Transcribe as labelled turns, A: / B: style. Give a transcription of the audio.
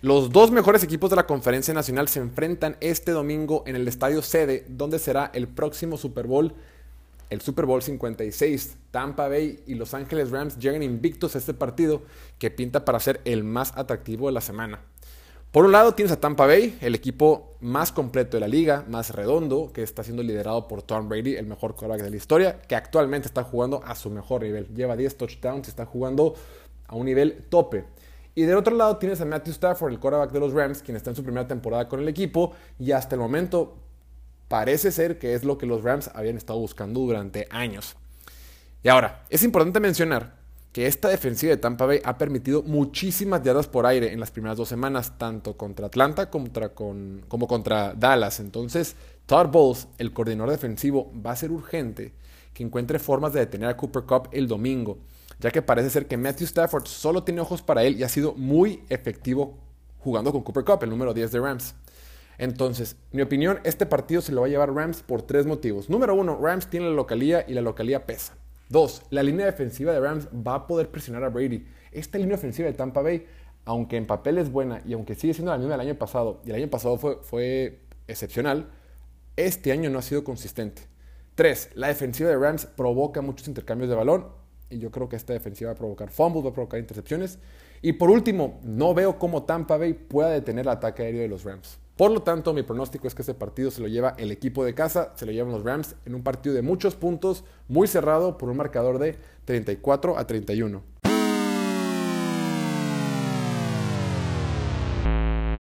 A: Los dos mejores equipos de la Conferencia Nacional se enfrentan este domingo en el estadio sede, donde será el próximo Super Bowl, el Super Bowl 56. Tampa Bay y Los Ángeles Rams llegan invictos a este partido que pinta para ser el más atractivo de la semana. Por un lado tienes a Tampa Bay, el equipo más completo de la liga, más redondo, que está siendo liderado por Tom Brady, el mejor quarterback de la historia, que actualmente está jugando a su mejor nivel. Lleva 10 touchdowns y está jugando a un nivel tope. Y del otro lado tienes a Matthew Stafford, el quarterback de los Rams, quien está en su primera temporada con el equipo y hasta el momento parece ser que es lo que los Rams habían estado buscando durante años. Y ahora, es importante mencionar que esta defensiva de Tampa Bay ha permitido muchísimas yardas por aire en las primeras dos semanas, tanto contra Atlanta como contra Dallas. Entonces, Todd Bowles, el coordinador defensivo, va a ser urgente que encuentre formas de detener a Cooper Cup el domingo ya que parece ser que Matthew Stafford solo tiene ojos para él y ha sido muy efectivo jugando con Cooper Cup, el número 10 de Rams. Entonces, mi opinión, este partido se lo va a llevar Rams por tres motivos. Número uno, Rams tiene la localía y la localía pesa. Dos, la línea defensiva de Rams va a poder presionar a Brady. Esta línea ofensiva de Tampa Bay, aunque en papel es buena y aunque sigue siendo la misma del año pasado, y el año pasado fue, fue excepcional, este año no ha sido consistente. Tres, la defensiva de Rams provoca muchos intercambios de balón y yo creo que esta defensiva va a provocar fumbles, va a provocar intercepciones. Y por último, no veo cómo Tampa Bay pueda detener el ataque aéreo de los Rams. Por lo tanto, mi pronóstico es que este partido se lo lleva el equipo de casa, se lo llevan los Rams en un partido de muchos puntos, muy cerrado por un marcador de 34 a 31.